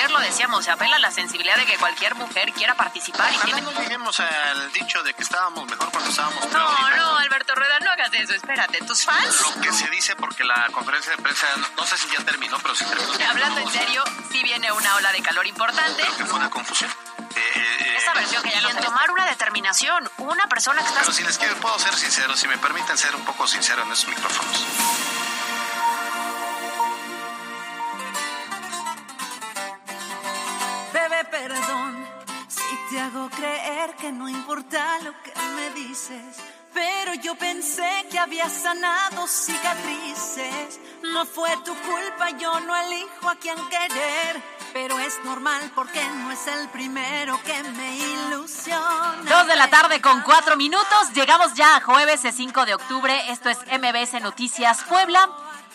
Ayer lo decíamos, se apela a la sensibilidad de que cualquier mujer quiera participar. Y Ojalá tiene... no lleguemos al dicho de que estábamos mejor cuando estábamos peor. No, no, Alberto Rueda, no hagas eso, espérate. ¿Tus fans? Lo que se dice porque la conferencia de prensa, no, no sé si ya terminó, pero sí terminó. Hablando en serio, sí viene una ola de calor importante. Creo que fue una confusión. Eh, eh, Esa versión que ya no tomar una determinación, una persona que está... Pero si les quiero, puedo ser sincero, si me permiten ser un poco sincero en esos micrófonos. Importa lo que me dices. Pero yo pensé que había sanado cicatrices. No fue tu culpa, yo no elijo a quién querer. Pero es normal porque no es el primero que me ilusiona. Dos de la tarde con cuatro minutos. Llegamos ya a jueves el 5 de octubre. Esto es MBS Noticias Puebla.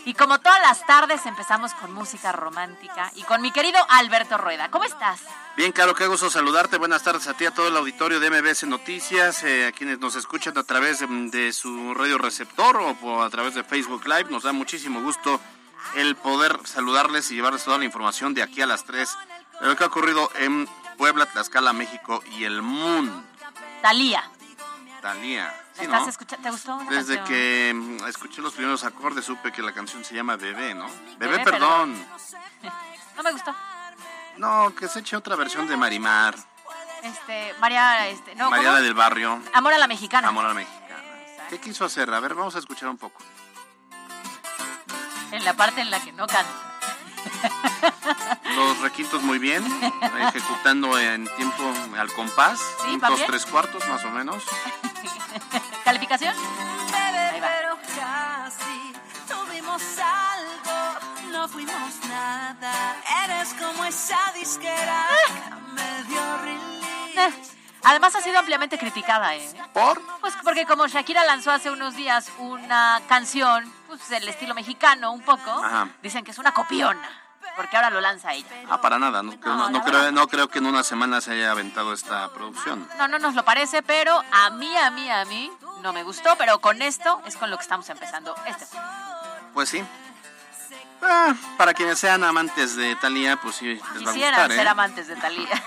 Y como todas las tardes empezamos con música romántica y con mi querido Alberto Rueda. ¿Cómo estás? Bien, Caro, qué gusto saludarte. Buenas tardes a ti, a todo el auditorio de MBS Noticias, eh, a quienes nos escuchan a través de, de su radio receptor o a través de Facebook Live. Nos da muchísimo gusto el poder saludarles y llevarles toda la información de aquí a las 3 de lo que ha ocurrido en Puebla, Tlaxcala, México y el mundo. Talía. Talía. ¿Te gustó? una Desde canción? que mm, escuché los primeros acordes supe que la canción se llama Bebé, ¿no? Bebé, Bebé, perdón. No me gustó. No, que se eche otra versión de Marimar. Este, María, este, no, Mariana del Barrio. Amor a la mexicana. Amor a la mexicana. ¿Qué quiso hacer? A ver, vamos a escuchar un poco. En la parte en la que no canta. Los requintos muy bien, ejecutando en tiempo al compás, Sí, tres cuartos más o menos. ¿Calificación? Bebé, Ahí va. pero casi tuvimos algo, no fuimos nada. Eres como esa disquera Eh, release. Además ha sido ampliamente criticada, ¿eh? ¿Por? Pues porque como Shakira lanzó hace unos días una canción, pues del estilo mexicano un poco, Ajá. dicen que es una copiona, porque ahora lo lanza ella. Ah, para nada. No, creo- no- No, no creo, no creo que en una semana se haya aventado esta producción. No, no nos lo parece, pero a mí, a mí, a mí no me gustó, pero con esto es con lo que estamos empezando este. Pues sí. Ah, para quienes sean amantes de Talía, pues sí, les va a gustar, ¿eh? ser amantes de Talía.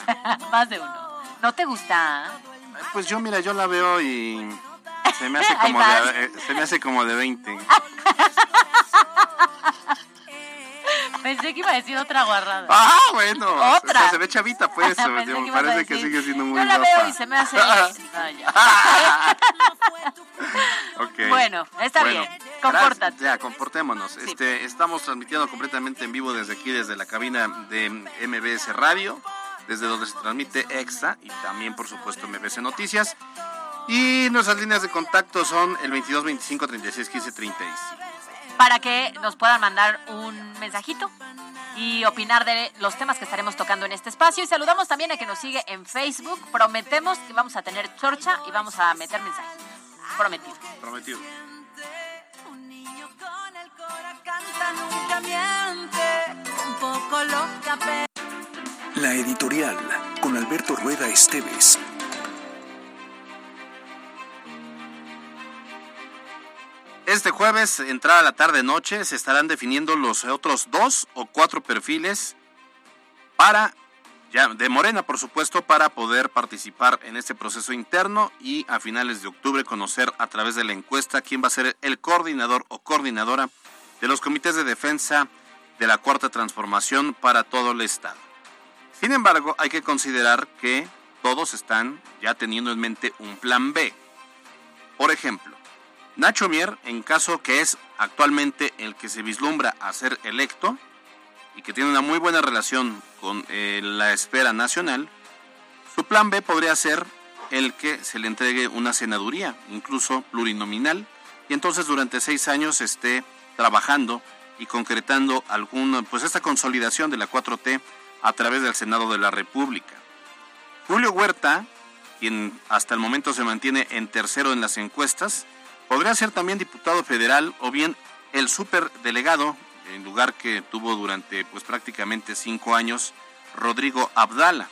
Más de uno. ¿No te gusta? Pues yo, mira, yo la veo y se me hace como de, eh, se me hace como de 20. Pensé que iba a decir otra guarrada. Ah, bueno. Otra. O sea, se ve chavita, pues. Pensé me que parece que sigue siendo muy Yo la guapa. veo y se me hace... No, Bueno, está Bueno, bien. Compórtate. Ya, comportémonos. Este, estamos transmitiendo completamente en vivo desde aquí, desde la cabina de MBS Radio, desde donde se transmite EXA y también, por supuesto, MBS Noticias. Y nuestras líneas de contacto son el 22 25 36 15 35. para que nos puedan mandar un mensajito y opinar de los temas que estaremos tocando en este espacio. Y saludamos también a que nos sigue en Facebook. Prometemos que vamos a tener chorcha y vamos a meter mensajes. Prometido. Prometido. Un niño con el cora canta, nunca miente. Un poco loca, pero. La editorial con Alberto Rueda Esteves. Este jueves, entrada la tarde-noche, se estarán definiendo los otros dos o cuatro perfiles para, ya de Morena, por supuesto, para poder participar en este proceso interno y a finales de octubre conocer a través de la encuesta quién va a ser el coordinador o coordinadora de los comités de defensa de la Cuarta Transformación para todo el Estado. Sin embargo, hay que considerar que todos están ya teniendo en mente un plan B. Por ejemplo, Nacho Mier, en caso que es actualmente el que se vislumbra a ser electo y que tiene una muy buena relación con eh, la esfera nacional, su plan B podría ser el que se le entregue una senaduría, incluso plurinominal, y entonces durante seis años esté trabajando y concretando alguna, pues esta consolidación de la 4T a través del Senado de la República. Julio Huerta, quien hasta el momento se mantiene en tercero en las encuestas, Podría ser también diputado federal o bien el superdelegado, en lugar que tuvo durante pues prácticamente cinco años, Rodrigo Abdala.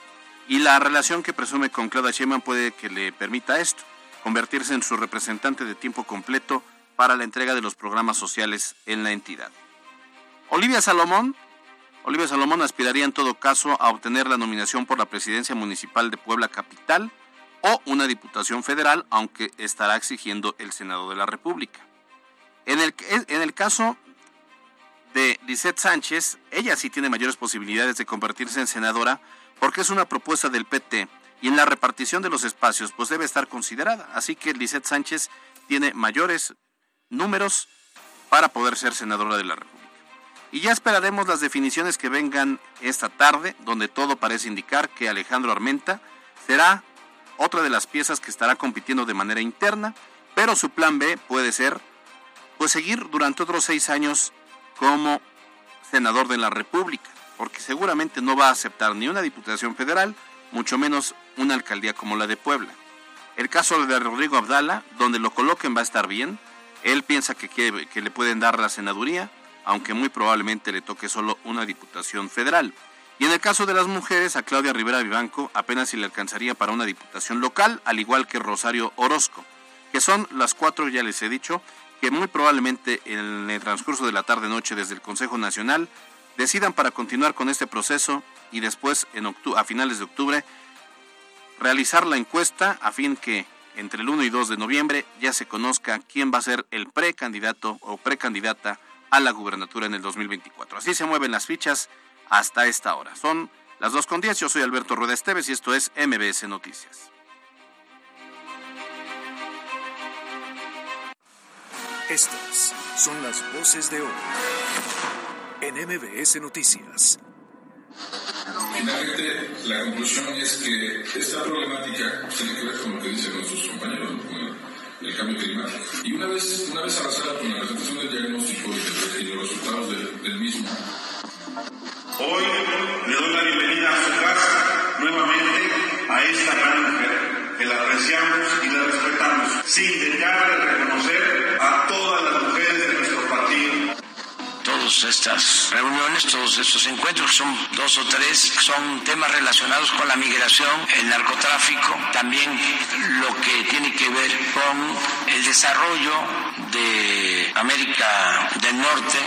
Y la relación que presume con Claudia Sheinbaum puede que le permita esto, convertirse en su representante de tiempo completo para la entrega de los programas sociales en la entidad. Olivia Salomón, Olivia Salomón aspiraría en todo caso a obtener la nominación por la presidencia municipal de Puebla Capital o una diputación federal, aunque estará exigiendo el Senado de la República. En el, en el caso de Lisette Sánchez, ella sí tiene mayores posibilidades de convertirse en senadora porque es una propuesta del PT y en la repartición de los espacios pues debe estar considerada. Así que Lisette Sánchez tiene mayores números para poder ser senadora de la República. Y ya esperaremos las definiciones que vengan esta tarde, donde todo parece indicar que Alejandro Armenta será otra de las piezas que estará compitiendo de manera interna, pero su plan B puede ser pues seguir durante otros seis años como senador de la República, porque seguramente no va a aceptar ni una diputación federal, mucho menos una alcaldía como la de Puebla. El caso de Rodrigo Abdala, donde lo coloquen va a estar bien, él piensa que, que le pueden dar la senaduría, aunque muy probablemente le toque solo una diputación federal. Y en el caso de las mujeres, a Claudia Rivera Vivanco apenas si le alcanzaría para una diputación local, al igual que Rosario Orozco, que son las cuatro, ya les he dicho, que muy probablemente en el transcurso de la tarde-noche desde el Consejo Nacional decidan para continuar con este proceso y después en a finales de octubre realizar la encuesta a fin que entre el 1 y 2 de noviembre ya se conozca quién va a ser el precandidato o precandidata a la gubernatura en el 2024. Así se mueven las fichas hasta esta hora. Son las 2 con 10. Yo soy Alberto Rueda Esteves y esto es MBS Noticias. Estas son las voces de hoy en MBS Noticias. Finalmente, la conclusión es que esta problemática tiene que ver con lo que dicen nuestros compañeros, con el, cambio climático. Y una vez, una vez avanzada con la presentación del diagnóstico y, los resultados del mismo, Hoy le doy la bienvenida a su casa nuevamente a esta gran mujer que la apreciamos y la respetamos, sin dejar de reconocer a todas las mujeres de nuestro partido. Todas estas reuniones, todos estos encuentros, que son dos o tres, son temas relacionados con la migración, el narcotráfico, también lo que tiene que ver con el desarrollo de América del Norte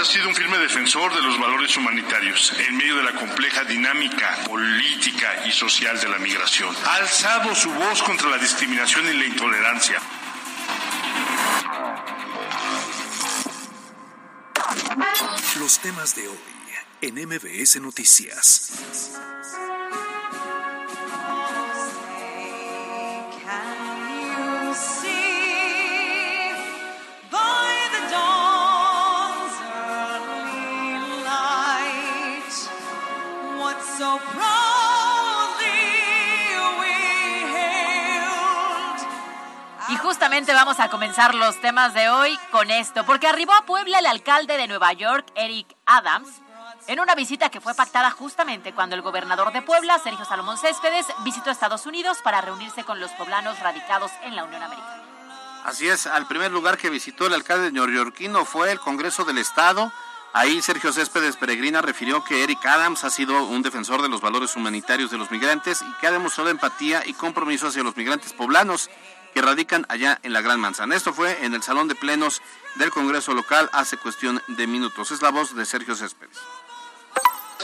ha sido un firme defensor de los valores humanitarios en medio de la compleja dinámica política y social de la migración. Ha alzado su voz contra la discriminación y la intolerancia. Los temas de hoy en MBS Noticias. Justamente vamos a comenzar los temas de hoy con esto, porque arribó a Puebla el alcalde de Nueva York, Eric Adams, en una visita que fue pactada justamente cuando el gobernador de Puebla, Sergio Salomón Céspedes, visitó Estados Unidos para reunirse con los poblanos radicados en la Unión Americana. Así es, al primer lugar que visitó el alcalde neoyorquino fue el Congreso del Estado, Ahí Sergio Céspedes Peregrina refirió que Eric Adams ha sido un defensor de los valores humanitarios de los migrantes y que ha demostrado empatía y compromiso hacia los migrantes poblanos que radican allá en la Gran Manzana. Esto fue en el Salón de Plenos del Congreso local hace cuestión de minutos. Es la voz de Sergio Céspedes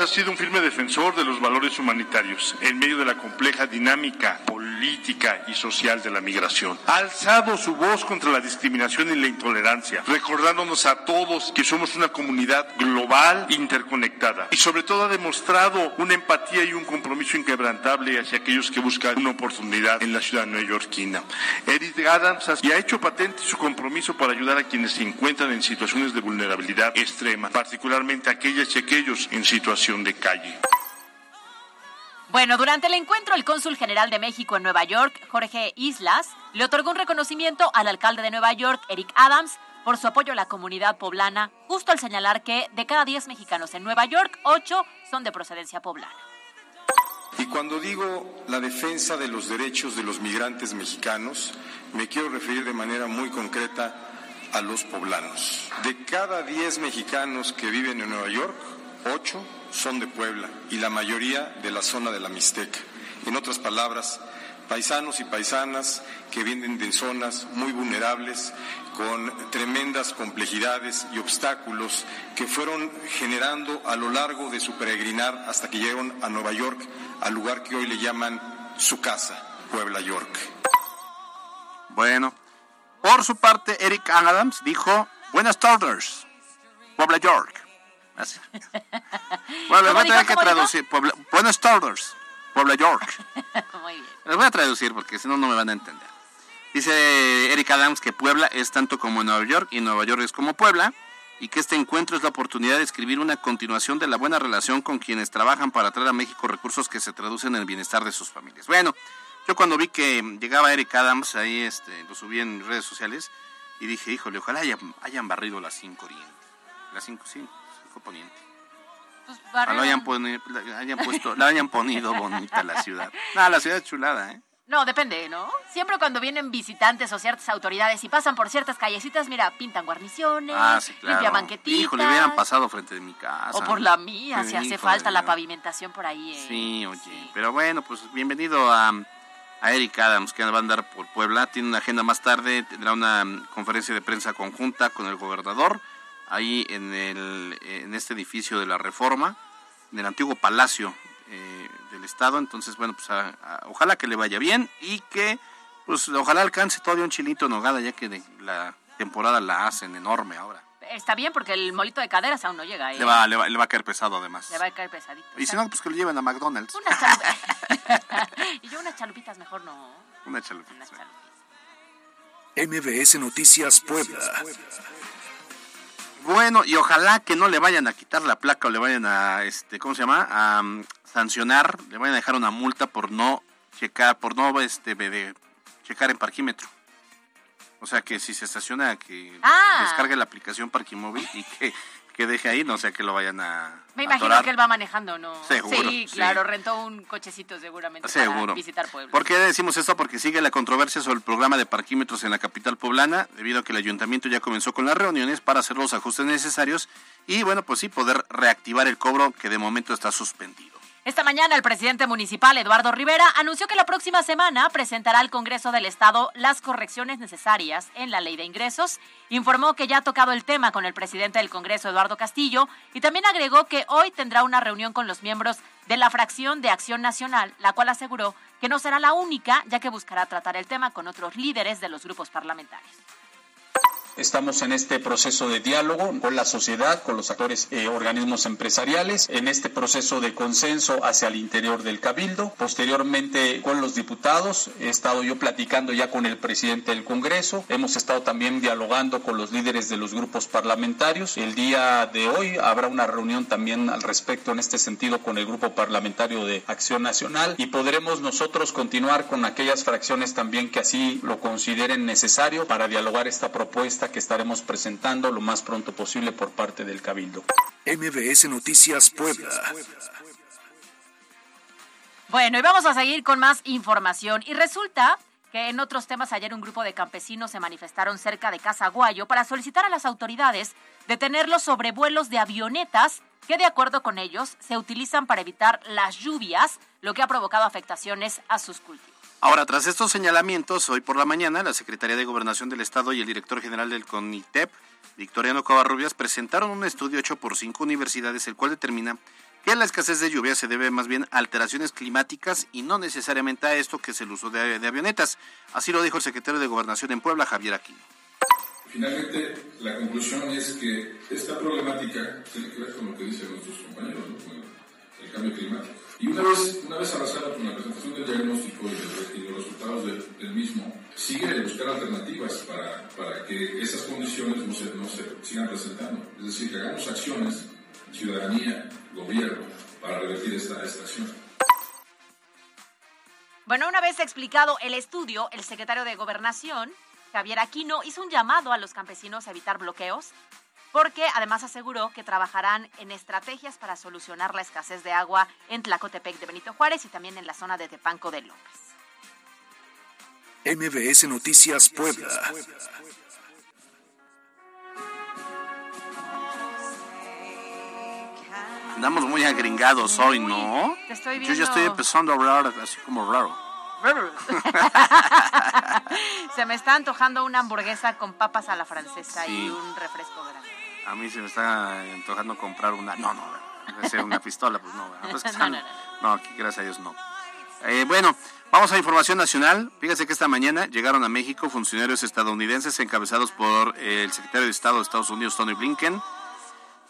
ha sido un firme defensor de los valores humanitarios en medio de la compleja dinámica política y social de la migración. Ha alzado su voz contra la discriminación y la intolerancia, recordándonos a todos que somos una comunidad global interconectada y sobre todo ha demostrado una empatía y un compromiso inquebrantable hacia aquellos que buscan una oportunidad en la ciudad neoyorquina. Eric Adams ha hecho patente su compromiso para ayudar a quienes se encuentran en situaciones de vulnerabilidad extrema, particularmente aquellas y aquellos en de calle. Bueno, durante el encuentro, el cónsul general de México en Nueva York, Jorge Islas, le otorgó un reconocimiento al alcalde de Nueva York, Eric Adams, por su apoyo a la comunidad poblana, justo al señalar que de cada 10 mexicanos en Nueva York, 8 son de procedencia poblana. Y cuando digo la defensa de los derechos de los migrantes mexicanos, me quiero referir de manera muy concreta a los poblanos. De cada 10 mexicanos que viven en Nueva York, 8 son de Puebla y la mayoría de la zona de la Mixteca. En otras palabras, paisanos y paisanas que vienen de zonas muy vulnerables, con tremendas complejidades y obstáculos que fueron generando a lo largo de su peregrinar hasta que llegaron a Nueva York, al lugar que hoy le llaman su casa, Puebla York. Bueno, por su parte, Eric Adams dijo, buenas tardes, Puebla York. Así. Bueno, les voy a tener que traducir. Puebla, buenas tardes, Puebla York. Muy bien. Les voy a traducir porque si no, no me van a entender. Dice Eric Adams que Puebla es tanto como Nueva York y Nueva York es como Puebla y que este encuentro es la oportunidad de escribir una continuación de la buena relación con quienes trabajan para traer a México recursos que se traducen en el bienestar de sus familias. Bueno, yo cuando vi que llegaba Eric Adams, ahí este, lo subí en redes sociales y dije, híjole, ojalá hayan, hayan barrido las 5 oriente. Las 5, sí, 5 poniente. Pues, barrieron- hayan, la hayan puesto, la hayan ponido bonita la ciudad. No, la ciudad es chulada, ¿eh? No, depende, ¿no? Siempre cuando vienen visitantes o ciertas autoridades y pasan por ciertas callecitas, mira, pintan guarniciones, Ah, sí, claro. limpian banquetitas. Híjole, hubieran pasado frente de mi casa. O por la mía, si hace falta la pavimentación por ahí. ¿eh? Sí, oye. Sí. Pero bueno, pues bienvenido a, a Eric Adams, que va a andar por Puebla. Tiene una agenda más tarde, tendrá una conferencia de prensa conjunta con el gobernador, ahí en, el, en este edificio de la Reforma, en el antiguo Palacio eh, del Estado. Entonces, bueno, pues a- a- ojalá que le vaya bien y que, pues ojalá alcance todavía un chilito en nogada, ya que de- la temporada la hacen enorme ahora. Está bien porque el molito de caderas aún no llega, ¿eh? Le va, le, va, le va a caer pesado además. Le va a caer pesadito. Y si no, pues que lo lleven a McDonald's. Chalupitas. y yo unas chalupitas mejor no. Una chalupita. Unas chalupitas. MBS Noticias Puebla. Bueno, y ojalá que no le vayan a quitar la placa o le vayan a, este, ¿cómo se llama? A mm, sancionar, le vayan a dejar una multa por no checar, por no, este, de checar en parquímetro. O sea, que si se estaciona, que Ah. descargue la aplicación Parquimóvil y que, que deje ahí, no sea que lo vayan a Me imagino atorar. que él va manejando, ¿no? Seguro, Sí, sí. claro, rentó un cochecito seguramente Seguro. para visitar Puebla. ¿Por qué decimos esto? Porque sigue la controversia sobre el programa de parquímetros en la capital poblana, debido a que el ayuntamiento ya comenzó con las reuniones para hacer los ajustes necesarios y, bueno, pues sí, poder reactivar el cobro que de momento está suspendido. Esta mañana el presidente municipal Eduardo Rivera anunció que la próxima semana presentará al Congreso del Estado las correcciones necesarias en la ley de ingresos. Informó que ya ha tocado el tema con el presidente del Congreso Eduardo Castillo y también agregó que hoy tendrá una reunión con los miembros de la fracción de Acción Nacional, la cual aseguró que no será la única, ya que buscará tratar el tema con otros líderes de los grupos parlamentarios. Estamos en este proceso de diálogo con la sociedad, con los actores eh, organismos empresariales, en este proceso de consenso hacia el interior del cabildo. Posteriormente con los diputados, he estado yo platicando ya con el presidente del Congreso, hemos estado también dialogando con los líderes de los grupos parlamentarios. El día de hoy habrá una reunión también al respecto en este sentido con el grupo parlamentario de Acción Nacional y podremos nosotros continuar con aquellas fracciones también que así lo consideren necesario para dialogar esta propuesta que estaremos presentando lo más pronto posible por parte del Cabildo. MBS Noticias Puebla. Bueno, y vamos a seguir con más información. Y resulta que en otros temas ayer un grupo de campesinos se manifestaron cerca de Casa Guayo para solicitar a las autoridades detener los sobrevuelos de avionetas que de acuerdo con ellos se utilizan para evitar las lluvias, lo que ha provocado afectaciones a sus cultivos. Ahora, tras estos señalamientos, hoy por la mañana, la Secretaría de Gobernación del Estado y el director general del CONITEP, Victoriano Covarrubias, presentaron un estudio hecho por cinco universidades, el cual determina que la escasez de lluvia se debe más bien a alteraciones climáticas y no necesariamente a esto que es el uso de, de avionetas. Así lo dijo el secretario de Gobernación en Puebla, Javier Aquino. Finalmente, la conclusión es que esta problemática tiene que con lo que dicen nuestros compañeros, ¿no? el cambio climático. Y una vez, una vez avanzada con la presentación del diagnóstico y, los resultados del, mismo, sigue buscar alternativas para, para que esas condiciones no se, no se sigan presentando. Es decir, que hagamos acciones, ciudadanía, gobierno, para revertir esta, esta acción. Bueno, una vez explicado el estudio, el secretario de Gobernación, Javier Aquino, hizo un llamado a los campesinos a evitar bloqueos porque además aseguró que trabajarán en estrategias para solucionar la escasez de agua en Tlacotepec de Benito Juárez y también en la zona de Tepanco de López. MBS Noticias Puebla. Andamos muy agringados hoy, ¿no? Te estoy Yo ya estoy empezando a hablar así como raro. Se me está antojando una hamburguesa con papas a la francesa y un refresco grande. A mí se me está antojando comprar una. No, no, una pistola, pues no. Pues No, están- no, no, no, aquí gracias a Dios no. Eh, bueno, vamos a información nacional. Fíjense que esta mañana llegaron a México funcionarios estadounidenses encabezados por eh, el secretario de Estado de Estados Unidos, Tony Blinken.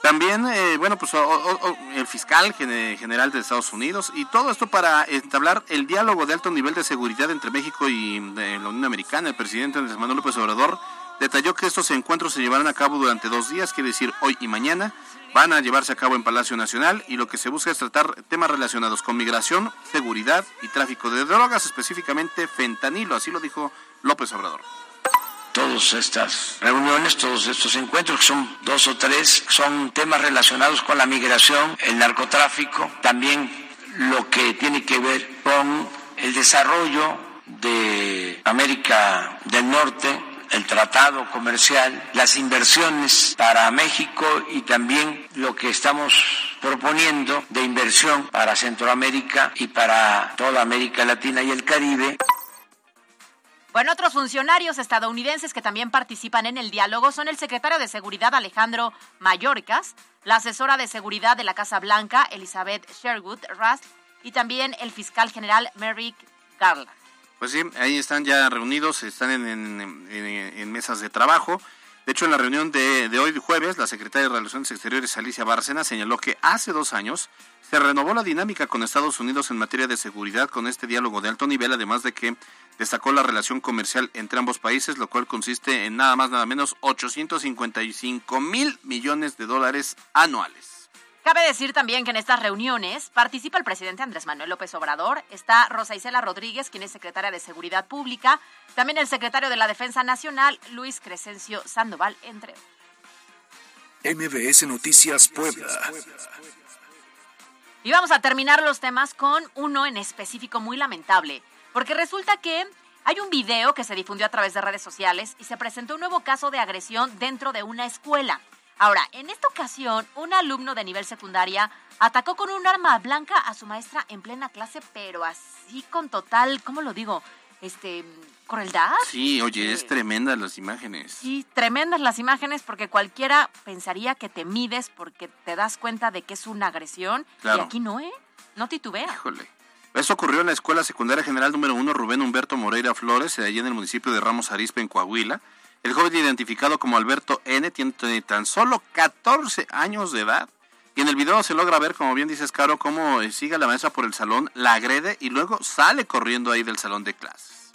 También, eh, bueno, pues o- o- o- el fiscal gene- general de Estados Unidos y todo esto para entablar el diálogo de alto nivel de seguridad entre México y eh, la Unión Americana. El presidente Andrés Manuel López Obrador detalló que estos encuentros se llevarán a cabo durante dos días, quiere decir hoy y mañana. Van a llevarse a cabo en Palacio Nacional y lo que se busca es tratar temas relacionados con migración, seguridad y tráfico de drogas, específicamente fentanilo, así lo dijo López Obrador. Todas estas reuniones, todos estos encuentros, que son dos o tres, son temas relacionados con la migración, el narcotráfico, también lo que tiene que ver con el desarrollo de América del Norte, el tratado comercial, las inversiones para México y también lo que estamos proponiendo de inversión para Centroamérica y para toda América Latina y el Caribe. Bueno, otros funcionarios estadounidenses que también participan en el diálogo son el secretario de Seguridad Alejandro Mayorkas, la asesora de seguridad de la Casa Blanca Elizabeth Sherwood Rusk y también el fiscal general Merrick Garland. Pues sí, ahí están ya reunidos, están en, en- mesas de trabajo. De hecho, en la reunión de, de hoy jueves, la secretaria de Relaciones Exteriores, Alicia Bárcena, señaló que hace dos años se renovó la dinámica con Estados Unidos en materia de seguridad con este diálogo de alto nivel, además de que destacó la relación comercial entre ambos países, lo cual consiste en nada más, nada menos 855 mil millones de dólares anuales. Cabe decir también que en estas reuniones participa el presidente Andrés Manuel López Obrador, está Rosa Isela Rodríguez, quien es secretaria de Seguridad Pública, también el secretario de la Defensa Nacional, Luis Crescencio Sandoval, entre otros. MBS Noticias Puebla. Y vamos a terminar los temas con uno en específico muy lamentable, porque resulta que hay un video que se difundió a través de redes sociales y se presentó un nuevo caso de agresión dentro de una escuela. Ahora, en esta ocasión, un alumno de nivel secundaria atacó con un arma blanca a su maestra en plena clase, pero así con total, ¿cómo lo digo? Este, crueldad. Sí, oye, es tremenda las imágenes. Sí, tremendas las imágenes porque cualquiera pensaría que te mides porque te das cuenta de que es una agresión. Claro. Y aquí no, ¿eh? No titubea. Híjole. Esto ocurrió en la Escuela Secundaria General número 1 Rubén Humberto Moreira Flores, allí en el municipio de Ramos Arizpe, en Coahuila. El joven identificado como Alberto N. tiene tan solo 14 años de edad. Y en el video se logra ver, como bien dices, Caro, cómo eh, sigue a la maestra por el salón, la agrede y luego sale corriendo ahí del salón de clases.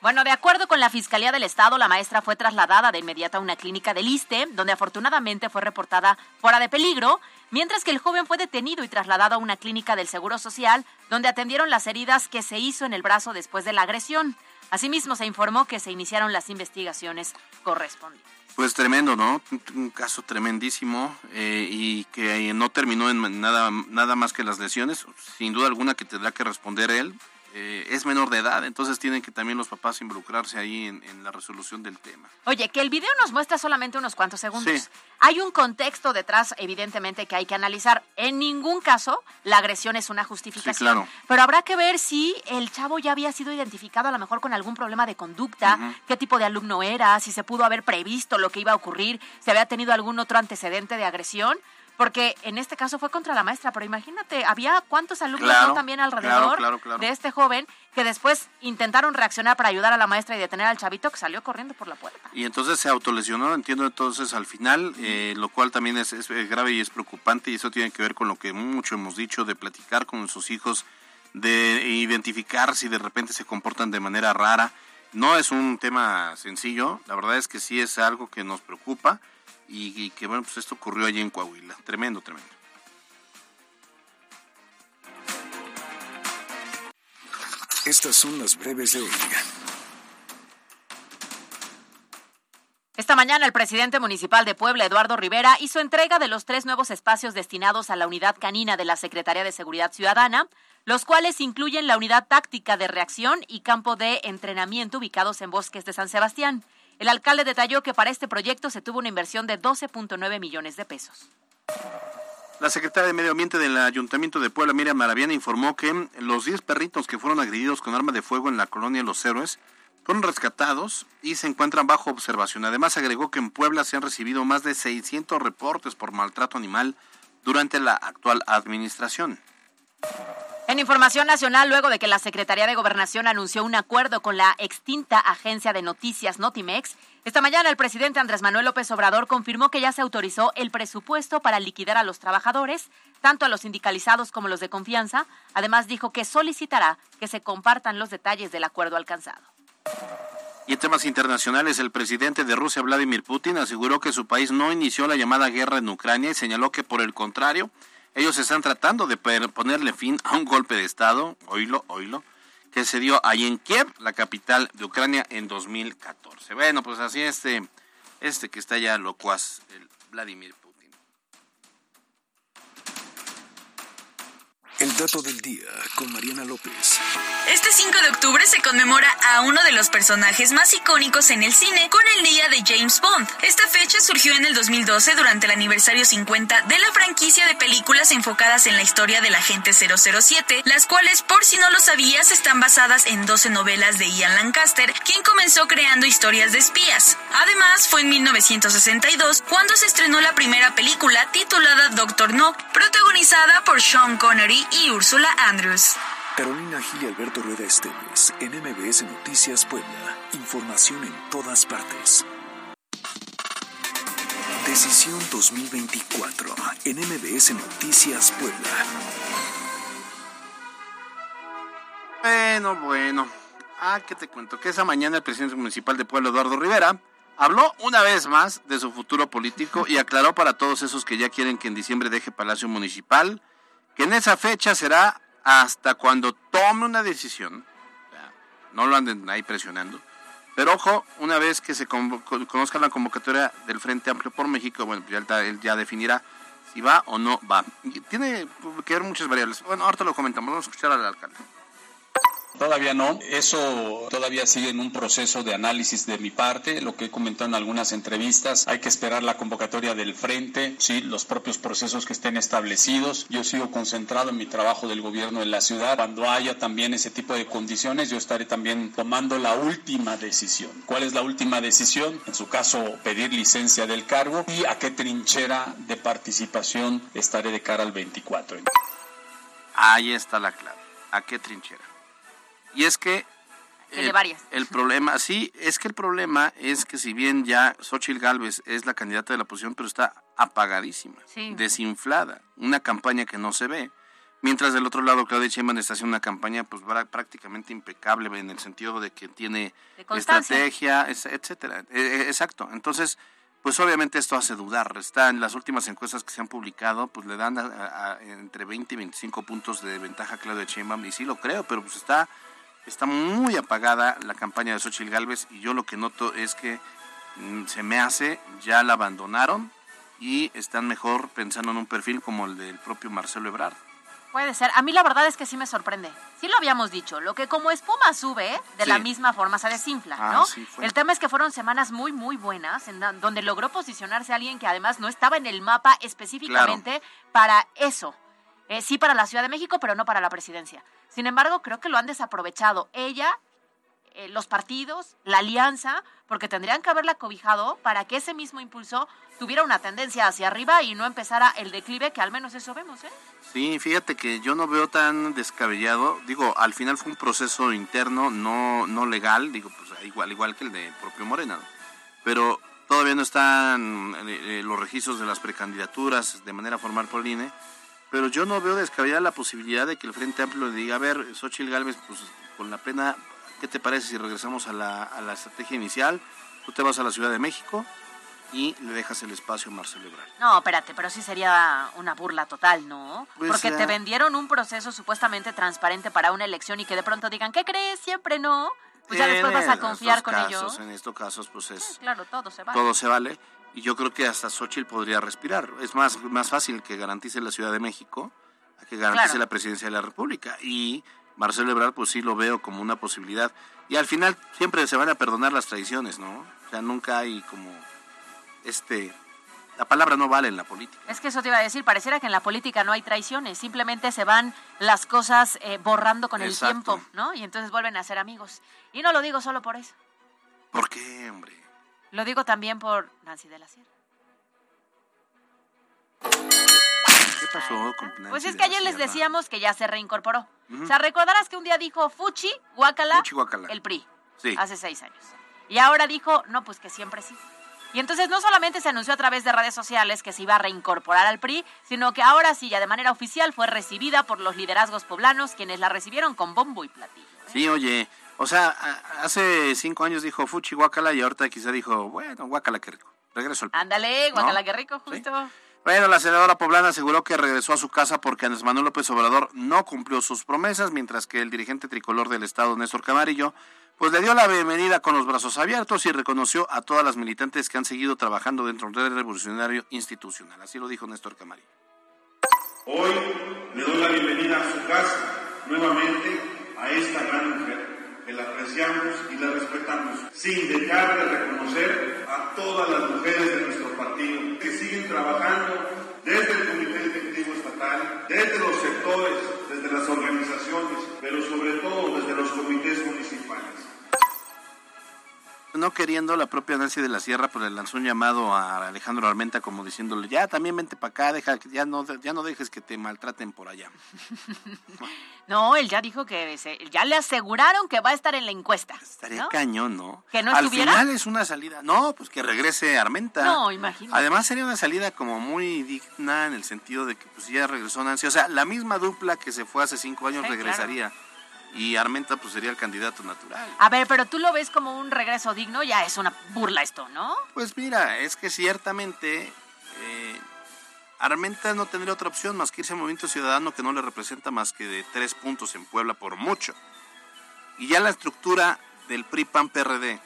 Bueno, de acuerdo con la Fiscalía del Estado, la maestra fue trasladada de inmediato a una clínica del ISTE, donde afortunadamente fue reportada fuera de peligro, mientras que el joven fue detenido y trasladado a una clínica del Seguro Social, donde atendieron las heridas que se hizo en el brazo después de la agresión. Asimismo, se informó que se iniciaron las investigaciones correspondientes. Pues tremendo, ¿no? Un, caso tremendísimo eh, y que eh, no terminó en nada, nada más que las lesiones. Sin duda alguna que tendrá que responder él. Eh, es menor de edad, entonces tienen que también los papás involucrarse ahí en, en la resolución del tema. Oye, que el video nos muestra solamente unos cuantos segundos. Sí. Hay un contexto detrás, evidentemente, que hay que analizar. En ningún caso la agresión es una justificación. Sí, claro. Pero habrá que ver si el chavo ya había sido identificado a lo mejor con algún problema de conducta, qué tipo de alumno era, si se pudo haber previsto lo que iba a ocurrir, si había tenido algún otro antecedente de agresión. Porque en este caso fue contra la maestra, pero imagínate, había cuántos alumnos Claro, ¿no? también alrededor claro, claro. de este joven que después intentaron reaccionar para ayudar a la maestra y detener al chavito que salió corriendo por la puerta. Y entonces se autolesionó, entiendo entonces al final, eh, lo cual también es, es grave y es preocupante y eso tiene que ver con lo que mucho hemos dicho de platicar con sus hijos, de identificar si de repente se comportan de manera rara. No es un tema sencillo, la verdad es que sí es algo que nos preocupa y, y que bueno, pues esto ocurrió allí en Coahuila. Tremendo, tremendo. Estas son las breves de hoy. Esta mañana el presidente municipal de Puebla, Eduardo Rivera, hizo entrega de los tres nuevos espacios destinados a la unidad canina de la Secretaría de Seguridad Ciudadana, los cuales incluyen la unidad táctica de reacción y campo de entrenamiento ubicados en bosques de San Sebastián. El alcalde detalló que para este proyecto se tuvo una inversión de 12.9 millones de pesos. La secretaria de Medio Ambiente del Ayuntamiento de Puebla, Miriam Maraviana, informó que los 10 perritos que fueron agredidos con arma de fuego en la colonia Los Héroes fueron rescatados y se encuentran bajo observación. Además, agregó que en Puebla se han recibido más de 600 reportes por maltrato animal durante la actual administración. En información nacional, luego de que la Secretaría de Gobernación anunció un acuerdo con la extinta agencia de noticias Notimex, esta mañana el presidente Andrés Manuel López Obrador confirmó que ya se autorizó el presupuesto para liquidar a los trabajadores, tanto a los sindicalizados como los de confianza. Además, dijo que solicitará que se compartan los detalles del acuerdo alcanzado. Y en temas internacionales, el presidente de Rusia, Vladimir Putin, aseguró que su país no inició la llamada guerra en Ucrania y señaló que, por el contrario, ellos están tratando de ponerle fin a un golpe de Estado, oílo, oílo, que se dio ahí en Kiev, la capital de Ucrania, en 2014. Bueno, pues así este, este que está ya locuaz, el Vladimir Putin. El dato del día con Mariana López. Este 5 de octubre se conmemora a uno de los personajes más icónicos en el cine con el día de James Bond. Esta fecha surgió en el 2012 durante el aniversario 50 de la franquicia de películas enfocadas en la historia del agente 007, las cuales, por si no lo sabías, están basadas en 12 novelas de Ian Lancaster, quien comenzó creando historias de espías. Además, fue en 1962 cuando se estrenó la primera película titulada Doctor No, protagonizada por Sean Connery y Ursula Andrews. Carolina Gil y Alberto Rueda Esteves, en MBS Noticias Puebla. Información en todas partes. Decisión 2024 en MBS Noticias Puebla. Bueno, bueno. Ah, ¿qué te cuento? Que esa mañana el presidente municipal de Puebla, Eduardo Rivera, habló una vez más de su futuro político y aclaró para todos esos que ya quieren que en diciembre deje Palacio Municipal que en esa fecha será hasta cuando tome una decisión, no lo anden ahí presionando, pero ojo, una vez que se conozca la convocatoria del Frente Amplio por México, bueno, pues ya, él ya definirá si va o no va. tiene que ver muchas variables. Bueno, ahorita lo comentamos, vamos a escuchar al alcalde. Todavía no, eso todavía sigue en un proceso de análisis de mi parte, lo que he comentado en algunas entrevistas, hay que esperar la convocatoria del frente, sí, los propios procesos que estén establecidos. Yo sigo concentrado en mi trabajo del gobierno en la ciudad. Cuando haya también ese tipo de condiciones, yo estaré también tomando la última decisión. ¿Cuál es la última decisión? En su caso, pedir licencia del cargo y a qué trinchera de participación estaré de cara al 24. Ahí está la clave. ¿A qué trinchera? Y es que el, varias. el problema, sí, es que el problema es que si bien ya Xochitl Galvez es la candidata de la oposición, pero está apagadísima, desinflada, una campaña que no se ve. Mientras del otro lado Claudia Sheinbaum está haciendo una campaña pues prácticamente impecable en el sentido de que tiene estrategia, etcétera. E, e, exacto. Entonces, pues obviamente esto hace dudar. Está en las últimas encuestas que se han publicado, pues le dan entre 20 y 25 puntos de ventaja a Claudia Sheinbaum y sí lo creo, pero pues está está muy apagada la campaña de Xochitl Galvez y yo lo que noto es que mm, se me hace, ya la abandonaron y están mejor pensando en un perfil como el del propio Marcelo Ebrard. Puede ser. A mí la verdad es que sí me sorprende. Sí lo habíamos dicho. Lo que como espuma sube, de la misma forma se desinfla, ah, ¿no? el tema es que fueron semanas muy, muy buenas, en donde logró posicionarse alguien que además no estaba en el mapa específicamente para eso. Eh, sí para la Ciudad de México, pero no para la presidencia. Sin embargo, creo que lo han desaprovechado. Ella, eh, los partidos, la alianza, porque tendrían que haberla cobijado para que ese mismo impulso tuviera una tendencia hacia arriba y no empezara el declive, que al menos eso vemos, ¿eh? Sí, fíjate que yo no veo tan descabellado. Digo, al final fue un proceso interno, no, no legal, digo, pues igual, igual que el de propio Morena. Pero todavía no están eh, los registros de las precandidaturas de manera formal por el INE pero yo no veo descabellada la posibilidad de que el Frente Amplio le diga, a ver, Xochitl Gálvez, pues con la pena, ¿qué te parece si regresamos a la, a la estrategia inicial? Tú te vas a la Ciudad de México y le dejas el espacio a Marcelo Ebrard. No, espérate, pero sí sería una burla total, ¿no? Pues Porque te vendieron un proceso supuestamente transparente para una elección y que de pronto digan, ¿qué crees? Siempre no. pues ya después vas a confiar con casos, ellos. En estos casos, pues es Claro, todo se va. todo se vale. Y yo creo que hasta Xochitl podría respirar. Es más, más fácil que garantice la Ciudad de México a que garantice Claro. la presidencia de la República. Y Marcelo Ebrard, pues sí lo veo como una posibilidad. Y al final siempre se van a perdonar las traiciones, ¿no? O sea, nunca hay como este... La palabra no vale en la política. Es que eso te iba a decir, pareciera que en la política no hay traiciones, simplemente se van las cosas eh, borrando con el tiempo, ¿no? Y entonces vuelven a ser amigos. Y no lo digo solo por eso, ¿Por qué, hombre? Lo digo también por Nancy de la Sierra. ¿Qué pasó con Nancy Pues es de que la ayer les Sierra? decíamos que ya se reincorporó. Ujú. O sea, recordarás que un día dijo Fuchi, Guacala, Fuchi, guácala. el PRI, Sí. hace seis años. Y ahora dijo, no, pues que siempre sí. Y entonces no solamente se anunció a través de redes sociales que se iba a reincorporar al PRI, sino que ahora sí, ya de manera oficial, fue recibida por los liderazgos poblanos, quienes la recibieron con bombo y platillo. Sí, oye, o sea, hace cinco años dijo Fuchi Guacala y ahorita quizá dijo, bueno, Guacala, qué rico. Regreso al Ándale, ¿No? Guacala, qué rico, justo. Bueno, la senadora poblana aseguró que regresó a su casa porque Andrés Manuel López Obrador no cumplió sus promesas, mientras que el dirigente tricolor del Estado, Néstor Camarillo, pues le dio la bienvenida con los brazos abiertos y reconoció a todas las militantes que han seguido trabajando dentro del revolucionario institucional. Así lo dijo Néstor Camarillo. Hoy le doy la bienvenida a su casa, nuevamente, a esta gran mujer, que la apreciamos y la respetamos, sin dejar de reconocer a todas las mujeres de nuestro partido, que siguen trabajando desde el Comité Ejecutivo Estatal, desde los sectores, desde las organizaciones, pero sobre todo desde los comités municipales. No queriendo, la propia Nancy de la Sierra pues le lanzó un llamado a Alejandro Armenta como diciéndole, ya también vente para acá, deja, ya no, ya no dejes que te maltraten por allá. No, él ya dijo que se- ya le aseguraron que va a estar en la encuesta. Estaría ¿no? cañón, ¿no? ¿Que no Al estuviera? final es una salida. No, pues que regrese Armenta. No, imagínate. Además sería una salida como muy digna en el sentido de que pues ya regresó Nancy. O sea, la misma dupla que se fue hace cinco años Sí, regresaría. Y Armenta pues sería el candidato natural. A ver, pero tú lo ves como un regreso digno, ya es una burla esto, ¿no? Pues mira, es que ciertamente eh, Armenta no tendría otra opción más que irse al Movimiento Ciudadano que no le representa más que de tres puntos en Puebla por mucho. Y ya la estructura del PRI-PAN-PRD,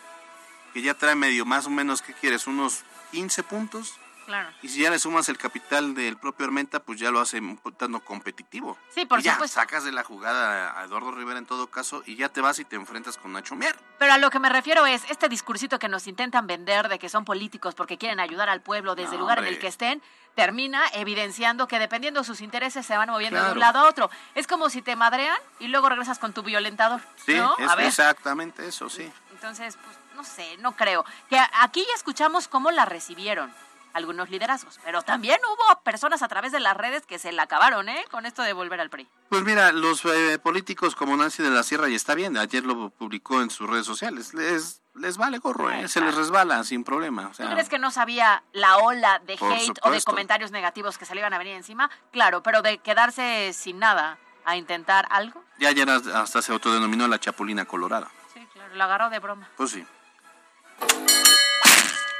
que ya trae medio más o menos, ¿qué quieres? Unos 15 puntos. Claro. Y si ya le sumas el capital del propio Armenta, pues ya lo hace un tanto competitivo. Sí, por Y ya supuesto. sacas de la jugada a Eduardo Rivera en todo caso y ya te vas y te enfrentas con Nacho Mier. Pero a lo que me refiero es este discursito que nos intentan vender de que son políticos porque quieren ayudar al pueblo desde el lugar en el que estén, termina evidenciando que dependiendo de sus intereses se van moviendo de un lado a otro. Es como si te madrean y luego regresas con tu violentador. Sí, ¿no? es a ver. exactamente eso, sí. Entonces, pues no sé, no creo. Que aquí ya escuchamos cómo la recibieron algunos liderazgos, pero también hubo personas a través de las redes que se la acabaron, ¿eh? Con esto de volver al PRI. Pues mira, los eh, políticos como Nancy de la Sierra, y está bien, ayer lo publicó en sus redes sociales, les, les vale gorro, ¿eh? se les resbala sin problema. O sea, ¿Tú crees que no sabía la ola de hate o de comentarios negativos que se le iban a venir encima? Claro, pero de quedarse sin nada a intentar algo, Ya ayer hasta se autodenominó la Chapulina Colorada. sí, claro, lo agarró de broma. Pues sí.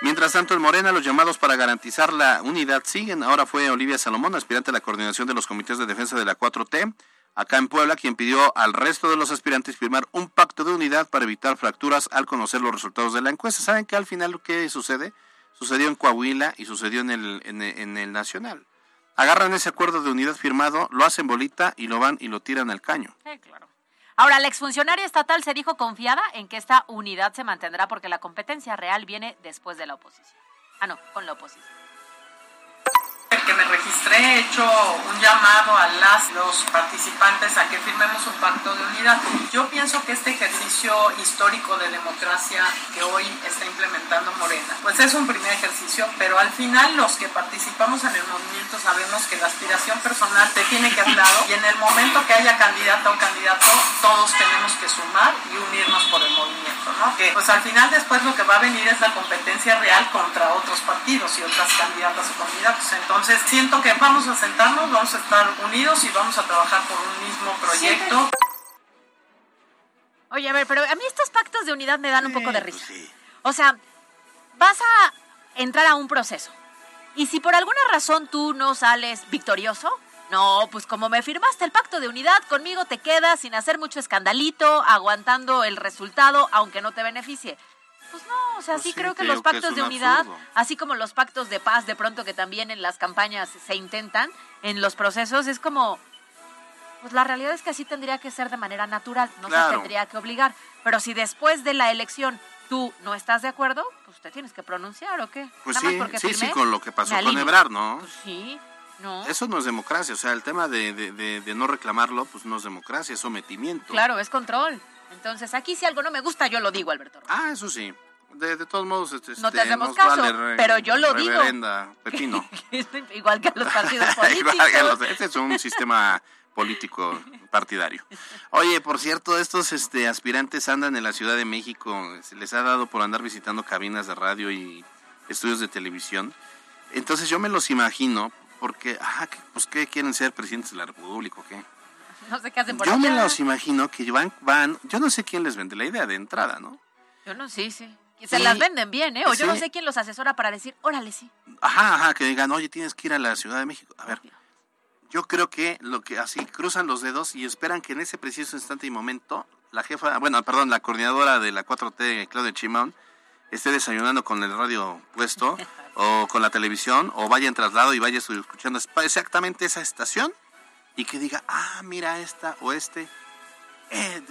Mientras tanto, en Morena, los llamados para garantizar la unidad siguen. Ahora fue Olivia Salomón, aspirante a la coordinación de los comités de defensa de la 4T, acá en Puebla, quien pidió al resto de los aspirantes firmar un pacto de unidad para evitar fracturas al conocer los resultados de la encuesta. ¿Saben que al final qué sucede? Sucedió en Coahuila y sucedió en el, en el, Nacional. Agarran ese acuerdo de unidad firmado, lo hacen bolita y lo van y lo tiran al caño. Claro. Ahora, la exfuncionaria estatal se dijo confiada en que esta unidad se mantendrá porque la competencia real viene después de la oposición. Ah, no, con la oposición. Que me registré he hecho un llamado a las los participantes a que firmemos un pacto de unidad. Yo pienso que este ejercicio histórico de democracia que hoy está implementando Morena, pues es un primer ejercicio, pero al final los que participamos en el movimiento sabemos que la aspiración personal te tiene que lado y en el momento que haya candidata o candidato, todos tenemos que sumar y unirnos por el movimiento, ¿no? Que pues al final después lo que va a venir es la competencia real contra otros partidos y otras candidatas o candidatos. Entonces siento que vamos a sentarnos, vamos a estar unidos y vamos a trabajar por un mismo proyecto. Oye, a ver, pero a mí estos pactos de unidad me dan un poco de pues risa. O sea, vas a entrar a un proceso. Y si por alguna razón tú no sales victorioso, No, pues como me firmaste el pacto de unidad, conmigo te quedas sin hacer mucho escandalito, aguantando el resultado, aunque no te beneficie. Pues no, o sea, Pues sí, sí, creo que los que pactos de un unidad, absurdo. así como los pactos de paz, de pronto que también en las campañas se intentan, en los procesos, es como, pues la realidad es que así tendría que ser de manera natural, no se tendría que obligar. Pero si después de la elección tú no estás de acuerdo, pues te tienes que pronunciar o qué. Pues Nada más sí, sí, sí, con lo que pasó con. Ebrard, ¿no? Pues sí, no. Eso no es democracia, o sea, el tema de, de- de- de no reclamarlo, pues no es democracia, es sometimiento. Claro, es control. Entonces, aquí si algo no me gusta, yo lo digo, Alberto. Ah, eso sí. De, de todos modos, este, No te este, hacemos nos caso, vale pero yo lo digo. Pepino. Igual que a los partidos políticos. Igual este es un sistema político partidario. Oye, por cierto, estos este, aspirantes andan en la Ciudad de México, se les ha dado por andar visitando cabinas de radio y estudios de televisión. Entonces yo me los imagino, porque, ah, pues, ¿qué quieren ser presidentes de la República o qué? No sé qué hacen por Yo me los imagino que van, van, yo no sé quién les vende la idea de entrada, ¿no? Yo no, sí, sí. Y Se las venden bien, ¿eh? O yo no sé quién los asesora para decir, órale, sí. Ajá, ajá, que digan, oye, tienes que ir a la Ciudad de México. A ver, yo creo que lo que así cruzan los dedos y esperan que en ese preciso instante y momento la jefa, bueno, perdón, la coordinadora de la 4T, Claudia Chimón, esté desayunando con el radio puesto o con la televisión o vaya en traslado y vaya escuchando exactamente esa estación y que diga, ah, mira esta o este, eh,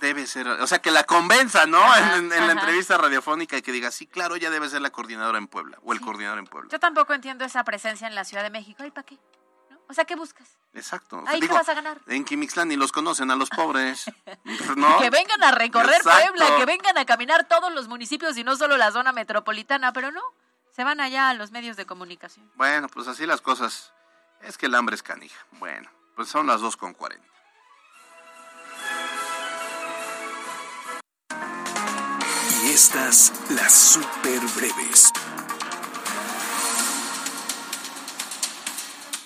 debe ser, o sea, que la convenza, ¿no? Ajá, en, en la entrevista radiofónica y que diga, sí, claro, ella debe ser la coordinadora en Puebla o el coordinador en Puebla. Yo tampoco entiendo esa presencia en la Ciudad de México. ¿Ay, para qué? ¿No? O sea, ¿qué buscas? Exacto. Ahí Digo, te vas a ganar. En Quimixlán ni los conocen a los pobres. ¿no? Que vengan a recorrer Exacto. Puebla, que vengan a caminar todos los municipios y no solo la zona metropolitana, pero no. Se van allá a los medios de comunicación. Bueno, pues así las cosas. Es que el hambre es canija. Bueno, pues son las 2 estas, las super breves.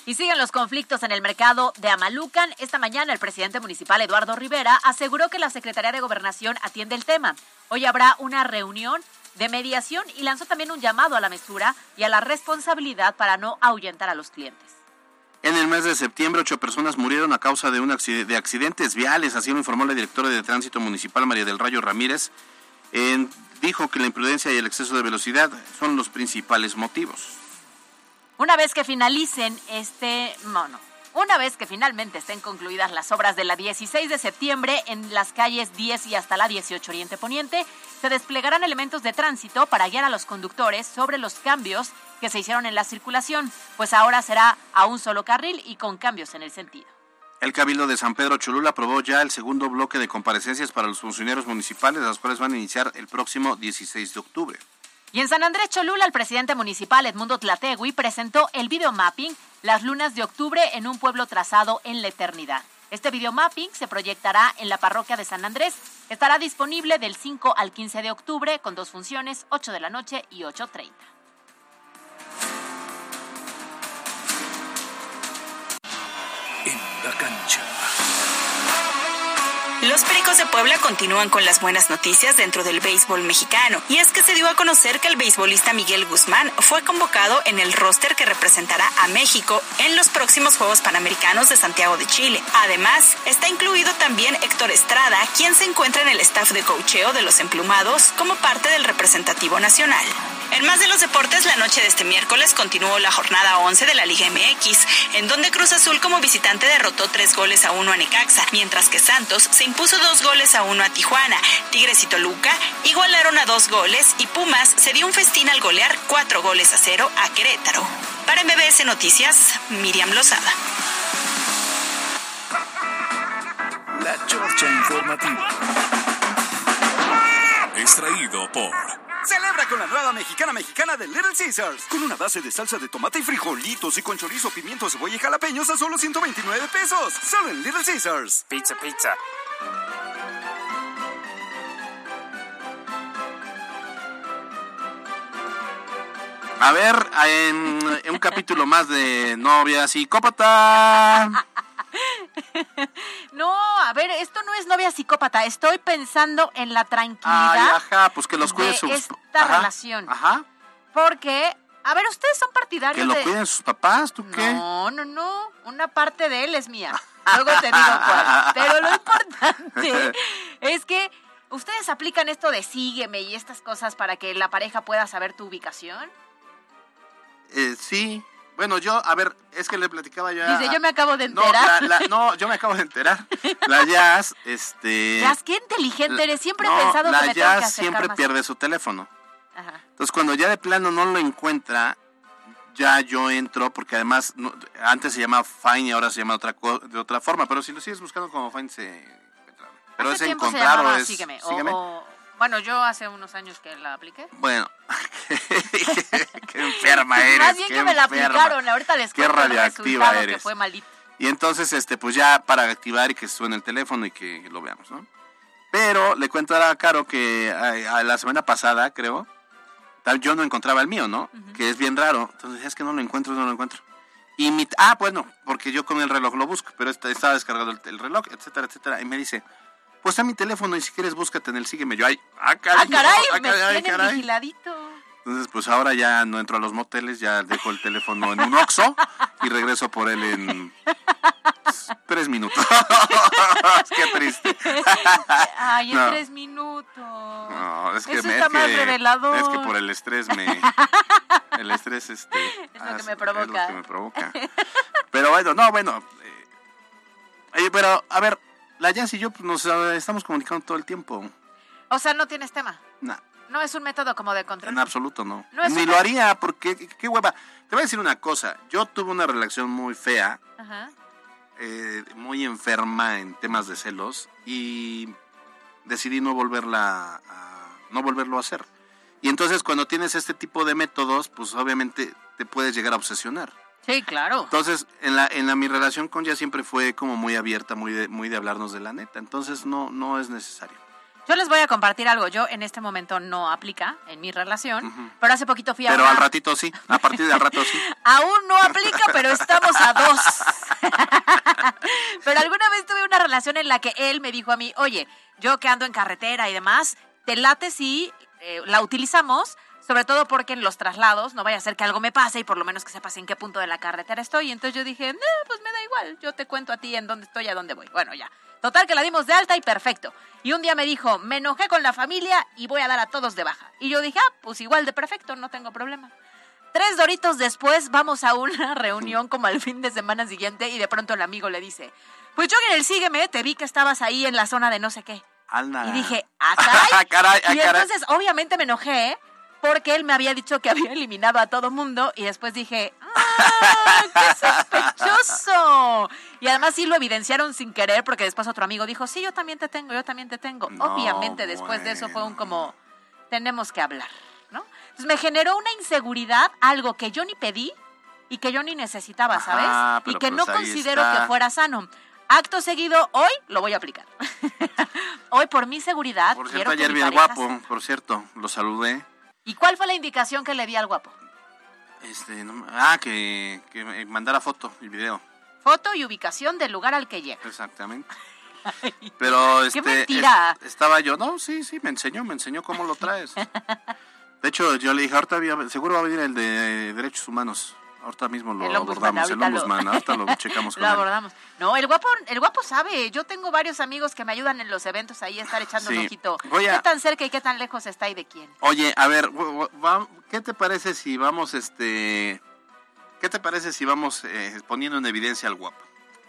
Y siguen los conflictos en el mercado de Amalucan. Esta mañana el presidente municipal Eduardo Rivera aseguró que la Secretaría de Gobernación atiende el tema. Hoy habrá una reunión de mediación y lanzó también un llamado a la mesura y a la responsabilidad para no ahuyentar a los clientes. En el mes de septiembre, ocho personas murieron a causa de, un accidente, de accidentes viales. Así lo informó la directora de Tránsito Municipal, María del Rayo Ramírez. Dijo que la imprudencia y el exceso de velocidad son los principales motivos. Una vez que finalicen este, no, no, una vez que finalmente estén concluidas las obras de la 16 de septiembre en las calles 10 y hasta la 18 Oriente Poniente, se desplegarán elementos de tránsito para guiar a los conductores sobre los cambios que se hicieron en la circulación, pues ahora será a un solo carril y con cambios en el sentido. El Cabildo de San Pedro Cholula aprobó ya el segundo bloque de comparecencias para los funcionarios municipales, las cuales van a iniciar el próximo 16 de octubre. Y en San Andrés Cholula, el presidente municipal Edmundo Tlategui presentó el videomapping Las lunas de octubre en un pueblo trazado en la eternidad. Este videomapping se proyectará en la parroquia de San Andrés. Estará disponible del 5 al 15 de octubre con dos funciones, 8 de la noche y 8.30. Los Pericos de Puebla continúan con las buenas noticias dentro del béisbol mexicano, y es que se dio a conocer que el beisbolista Miguel Guzmán fue convocado en el roster que representará a México en los próximos Juegos Panamericanos de Santiago de Chile. Además, está incluido también Héctor Estrada, quien se encuentra en el staff de cocheo de los emplumados como parte del representativo nacional. En más de los deportes, la noche de este miércoles continuó la jornada 11 de la Liga MX, en donde Cruz Azul como visitante derrotó tres goles a uno a Necaxa, mientras que Santos se impuso dos goles a uno a Tijuana. Tigres y Toluca igualaron a dos goles y Pumas se dio un festín al golear cuatro goles a cero a Querétaro. Para MBS Noticias, Miriam Lozada. La Chorcha Informativa. Extraído por Celebra con la nueva mexicana mexicana de Little Caesars. Con una base de salsa de tomate y frijolitos y con chorizo, pimiento, cebolla y jalapeños a solo 129 pesos. Solo en Little Caesars. Pizza, pizza. A ver, en, un capítulo más de novia psicópata. No, a ver, esto no es novia psicópata. Estoy pensando en la Ay, tranquilidad ajá, pues que los cuide sus... esta Ajá, relación. Ajá. Porque A ver, ustedes son partidarios Que lo de... cuiden sus papás, ¿tú qué? No, no, no. Una parte de él es mía. Luego te digo cuál. Pero lo importante es que ustedes aplican esto de sígueme y estas cosas para que la pareja pueda saber tu ubicación. Eh, sí. Bueno, yo, a ver, es que le platicaba yo a- Dice, yo me acabo de No, enterar. la- la- no, yo me acabo de enterar. La Jazz, este... Jazz, qué inteligente la- eres. Siempre no, he pensado la que que Jazz siempre más. pierde su teléfono. Ajá. Entonces, cuando ya de plano no lo encuentra, ya yo entro, porque además no- antes se llamaba Fine y ahora se llama otra de otra forma, pero si lo sigues buscando como Fine se. Pero es encontrar o es Sígueme. o- sígueme. o- bueno, yo hace unos años que la apliqué. Bueno, qué enferma eres. Más bien que me la enferma. aplicaron. Ahorita les Qué cuento el radioactiva resultado que eres. fue maldito. Y entonces, este, pues ya para activar y que suene el teléfono y que lo veamos, ¿no? Pero le cuento a Caro que a, a la semana pasada, creo, tal, yo no encontraba el mío, ¿no? Que es bien raro. Entonces, es que no lo encuentro, no lo encuentro. Y mi, ah, bueno, porque yo con el reloj lo busco, pero está- estaba descargado el, el reloj, etcétera, etcétera. Y me dice, pues a mi teléfono y si quieres búscate en el sígueme. Yo, ay, ah, caray, Ah, caray, ah, me caray, tienen caray. vigiladito. Entonces, pues ahora ya no entro a los moteles, ya dejo el teléfono en un Oxxo y regreso por él en tres minutos. Qué triste. Ay, en No. tres minutos. No, es que Eso me- está es más que- revelador. Es que por el estrés me el estrés este Es lo que me provoca. Es lo que me provoca. Pero bueno, no, bueno. eh, pero a ver, la Jazz y yo pues, nos eh, estamos comunicando todo el tiempo. O sea, no tienes tema. Nah, No es un método como de control. en absoluto no. No Ni lo haría porque qué, qué hueva. Te voy a decir una cosa, yo tuve una relación muy fea Ajá. eh, muy enferma en temas de celos y decidí no volverla a, no volverlo a hacer. Y entonces cuando tienes este tipo de métodos, pues obviamente te puedes llegar a obsesionar. Sí, claro. Entonces, en la, en la mi relación con ella siempre fue como muy abierta, muy de, muy de hablarnos de la neta. Entonces no, no es necesario. Yo les voy a compartir algo. Yo en este momento no aplica en mi relación, pero hace poquito fui a Pero una- al ratito sí, a partir del rato sí. Aún no aplica, pero estamos a dos. pero alguna vez tuve una relación en la que él me dijo a mí, oye, yo que ando en carretera y demás, te late si eh, la utilizamos, sobre todo porque en los traslados no vaya a ser que algo me pase y por lo menos que sepas en qué punto de la carretera estoy. Entonces yo dije, no, pues me da igual, yo te cuento a ti en dónde estoy, a dónde voy. Bueno, ya. Total que la dimos de alta y perfecto. Y un día me dijo, me enojé con la familia y voy a dar a todos de baja. Y yo dije, ah, pues igual de perfecto, no tengo problema. Tres doritos después vamos a una reunión como al fin de semana siguiente y de pronto el amigo le dice, pues yo en el sígueme te vi que estabas ahí en la zona de no sé qué. Anda. Y dije, ah, caray. Caray, ah, y caray. entonces obviamente me enojé porque él me había dicho que había eliminado a todo mundo y después dije, ¡ah, qué sospechoso! Y además sí lo evidenciaron sin querer porque después otro amigo dijo, sí, yo también te tengo, yo también te tengo. No, obviamente después de eso fue un como, tenemos que hablar, ¿no? Entonces me generó una inseguridad, algo que yo ni pedí y que yo ni necesitaba, ¿sabes? Ajá, y que pues no considero está. que fuera sano. Acto seguido, hoy lo voy a aplicar. hoy por mi seguridad Por cierto, ayer vi al guapo, por cierto, lo saludé. ¿Y cuál fue la indicación que le di al guapo? Este, no- ah, que, que mandara foto y video. Foto y ubicación del lugar al que llega. Exactamente. Pero ¡Qué este mentira! es- estaba yo, no, sí, sí, me enseñó, me enseñó cómo lo traes. De hecho, yo le dije, ahorita había- seguro va a venir el de derechos humanos. Ahorita mismo lo El abordamos, el lo- ombudsman, ahorita lo checamos con Lo él. abordamos. No, el guapo, el guapo sabe. Yo tengo varios amigos que me ayudan en los eventos ahí a estar echando un ojito. Voy a- ¿Qué tan cerca y qué tan lejos está y de quién? Oye, a ver, ¿qué te parece si vamos, este, qué te parece si vamos eh, poniendo en evidencia al guapo?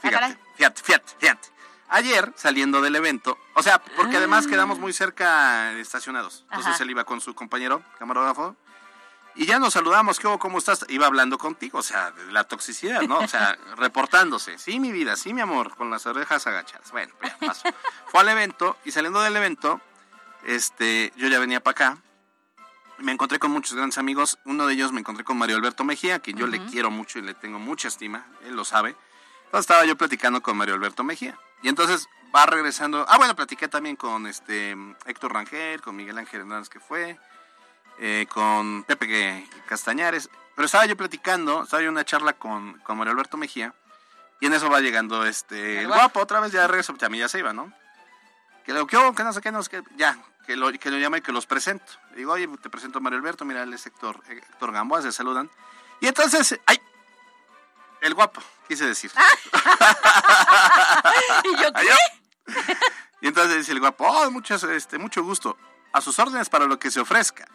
Fíjate, fíjate, fíjate, fíjate. Ayer, saliendo del evento, o sea, porque además quedamos muy cerca estacionados. Entonces Ajá. él iba con su compañero, camarógrafo, y ya nos saludamos, ¿qué hubo? ¿Cómo estás? Iba hablando contigo, o sea, de la toxicidad, ¿no? O sea, reportándose. Sí, mi vida, sí, mi amor, con las orejas agachadas. Bueno, pues ya pasó. Fue al evento, y saliendo del evento, este, yo ya venía para acá. Me encontré con muchos grandes amigos. Uno de ellos me encontré con Mario Alberto Mejía, que yo le quiero mucho y le tengo mucha estima. Él lo sabe. Entonces estaba yo platicando con Mario Alberto Mejía. Y entonces va regresando. Ah, bueno, platiqué también con este Héctor Rangel, con Miguel Ángel Hernández que fue, eh, con Pepe que- Castañares. Pero estaba yo platicando, estaba yo en una charla con, con Mario Alberto Mejía. Y en eso va llegando este El guapo. otra vez ya de regreso, porque a mí ya se iba, ¿no? Que le digo, ¿qué hubo? Que no sé qué, no sé qué. Ya, que lo, que lo llama y que los presento. Le digo, oye, te presento a Mario Alberto, mira, él es Héctor, Héctor Gamboa, se saludan. Y entonces, ¡ay! El guapo, quise decir. ¿Y yo qué? Y entonces dice el guapo, oh, muchas, este, mucho gusto. A sus órdenes para lo que se ofrezca.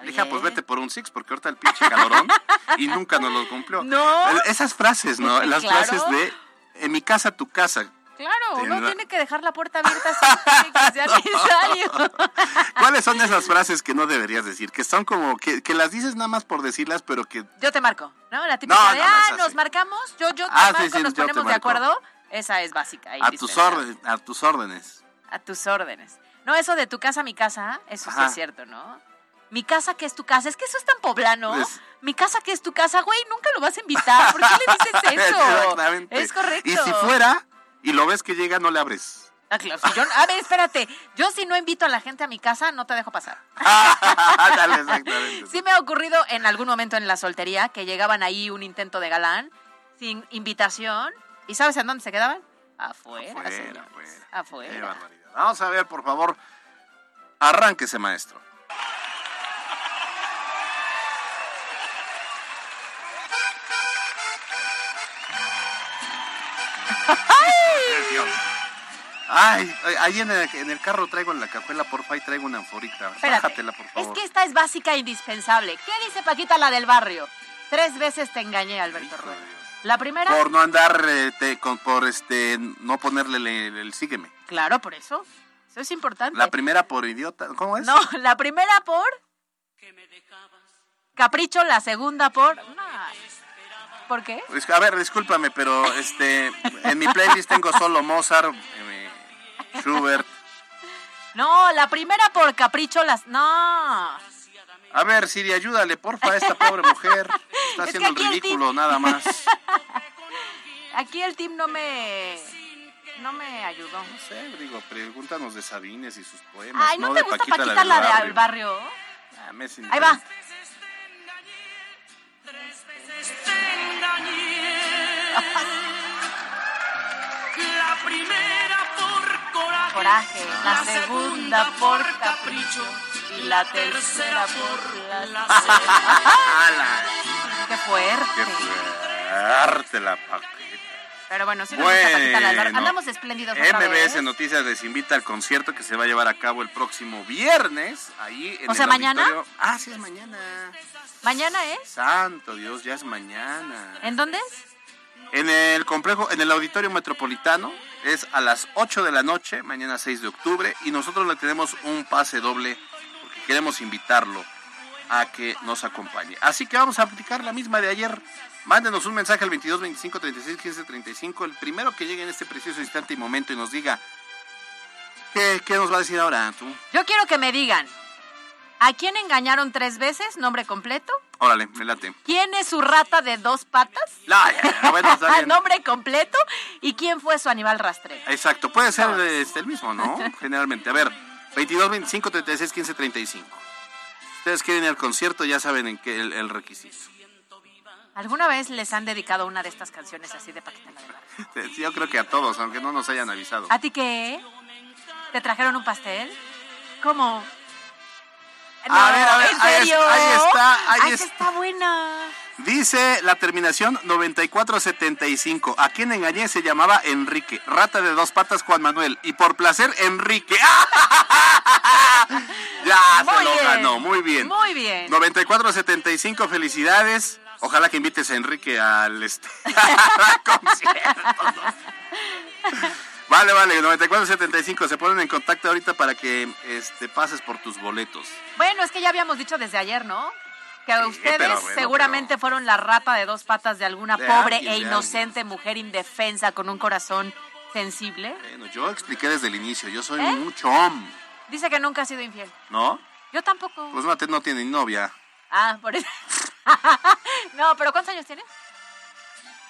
Le dije, ah, pues vete por un six, porque ahorita el pinche calorón y nunca nos lo cumplió. No. Esas frases, ¿no? Las Claro. frases de en mi casa, tu casa. Claro, uno Tiene- que dejar la puerta abierta siempre que sea necesario. ¿Cuáles son esas frases que no deberías decir? Que son como, que, que las dices nada más por decirlas, pero que... Yo te marco, ¿no? La típica No, de, no, no es ah, nos marcamos, yo, yo te Ah, marco, sí, nos ponemos de acuerdo. Esa es básica. A tus órdenes, a tus órdenes. A tus órdenes. No, eso de tu casa, mi casa, eso sí es cierto, ¿no? Mi casa, que es tu casa. Es que eso es tan poblano. Pues- Mi casa, que es tu casa, güey, nunca lo vas a invitar. ¿Por qué le dices eso? Exactamente. Es correcto. Y si fuera, y lo ves que llega, no le abres. Ah, claro, si yo- a ver, espérate. Yo si no invito a la gente a mi casa, no te dejo pasar. Dale, exactamente. Sí me ha ocurrido en algún momento en la soltería que llegaban ahí un intento de galán sin invitación. ¿Y sabes en dónde se quedaban? Afuera, Afuera, señores. afuera. Qué Afuera. barbaridad. Vamos a ver, por favor. Arránquese, maestro. Ay, ahí en el, en el carro traigo en la cajuela, porfa, y traigo una anforita. Espérate. Bájatela, por Es favor. que esta es básica e indispensable. ¿Qué dice Paquita la del barrio? Tres veces te engañé, Alberto Rueda. La primera, Por no andar, eh, te- con- por este, no ponerle el, el sígueme. claro, por eso. Eso es importante. La primera por idiota, ¿cómo es? No, la primera por capricho, la segunda por... No. ¿Por qué? A ver, discúlpame, pero este, en mi playlist tengo solo Mozart, eh, Schubert. No, la primera por capricho, las... No. A ver, Siri, ayúdale, porfa, a esta pobre mujer. Está Es haciendo el ridículo, nada más. Aquí el team no me... No me ayudó. No sé, digo, pregúntanos de Sabines y sus poemas. Ay, ¿no, no te de gusta Paquita, Paquita, la, del de barrio. al barrio? Ah, me Ahí va. Indiferente. La primera por coraje, Coraje. La segunda por capricho. Y la tercera por. ¡Hala! Qué fuerte. ¡Qué fuerte la Paquita! Pero bueno, sí nos gusta Paquita. Bueno. Andamos espléndidos otra MBS vez. Noticias les invita al concierto que se va a llevar a cabo el próximo viernes. Ahí en O sea, el ¿mañana? auditorio- Ah, sí, es mañana. ¿Mañana es? Santo Dios, ya es mañana. ¿En dónde es? En el complejo, en el Auditorio Metropolitano, es a las 8 de la noche, mañana 6 de octubre, y nosotros le tenemos un pase doble porque queremos invitarlo a que nos acompañe. Así que vamos a aplicar la misma de ayer. Mándenos un mensaje al 22 25 36 15 35, el primero que llegue en este preciso instante y momento y nos diga qué, qué nos va a decir ahora tú. Yo quiero que me digan. ¿A quién engañaron tres veces? Nombre completo. Órale, me late. ¿Quién es su rata de dos patas? No, ya, ya, bueno, está bien. Nombre completo. ¿Y quién fue su animal rastrero? Exacto, puede ser este, el mismo, ¿no? Generalmente. A ver, 22, 25, 36, 15, 35. Ustedes quieren ir al concierto, ya saben en qué el, el requisito. ¿Alguna vez les han dedicado una de estas canciones así de Paquita la Barrio? Sí, Yo creo que a todos, aunque no nos hayan avisado. ¿A ti qué? ¿Te trajeron un pastel? ¿Cómo? A ver, a ver, ¿en ahí serio? ahí está, ahí Ay, es- que está buena. Dice la terminación 9475. ¿A quién engañé? Se llamaba Enrique. Rata de dos patas, Juan Manuel. Y por placer, Enrique. ya se Muy lo bien. ganó. Muy bien. Muy bien. 9475, felicidades. Ojalá que invites a Enrique al este, concierto. ¿no? Vale, vale, 9475, se ponen en contacto ahorita para que este, pases por tus boletos. Bueno, es que ya habíamos dicho desde ayer, ¿no? Que ustedes pero bueno, seguramente fueron la rata de dos patas de alguna De pobre alguien, e inocente mujer indefensa con un corazón sensible. Bueno, yo expliqué desde el inicio, yo soy ¿Eh? mucho hombre, Dice que nunca ha sido infiel. ¿no? Yo tampoco. Pues Mate no tiene novia. Ah, por eso. no, pero ¿cuántos años tienes?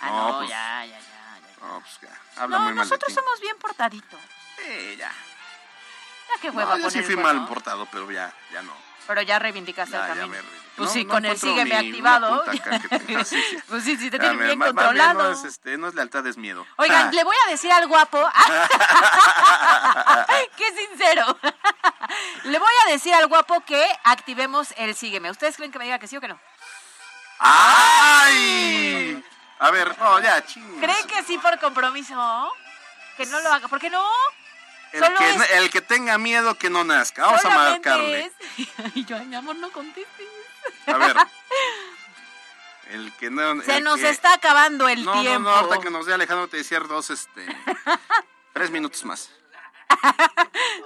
Ah, No, no, pues- ya, ya, ya, ya. No, pues ya, habla No, muy mal de nosotros somos bien portaditos. Sí, ya. Ya qué hueva No, yo sí fui mal portado, pero ya, ya no. Pero ya reivindicaste ya camino. me. Pues No, sí, no con el sígueme activado. pues sí, sí, te Ya, tienen bien más- más controlado. no, es, este, no es lealtad, es miedo. Oigan, Ah. le voy a decir al guapo. ¡Qué sincero! Le voy a decir al guapo que activemos el sígueme. ¿Ustedes creen que me diga que sí o que no? ¡Ay! A ver, no, ya, ching. ¿Creen que sí por compromiso? Que no lo haga. ¿Por qué no? El Solo que, es- el que tenga miedo que no nazca. Vamos a marcarle. es- Y yo, ay, mi amor, no contestes. A ver. El que no. Se el nos que- está acabando el no, No, tiempo. no, ahorita que nos dé Alejandro te decía dos, este. tres minutos más.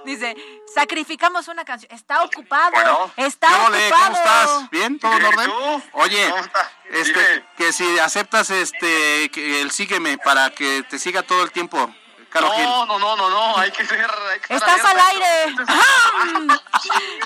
Dice, sacrificamos una canción. Está ocupado. Bueno. está ¿Qué ocupado. ole? ¿Cómo estás? ¿Bien? ¿Todo en Bien, ¿y orden? tú? Oye, ¿Cómo estás? este, Dime. que si aceptas este que el sígueme para que te siga todo el tiempo, Caro Gil. No, no, no, no, no, hay que ser. Hay que estar Estás al aire.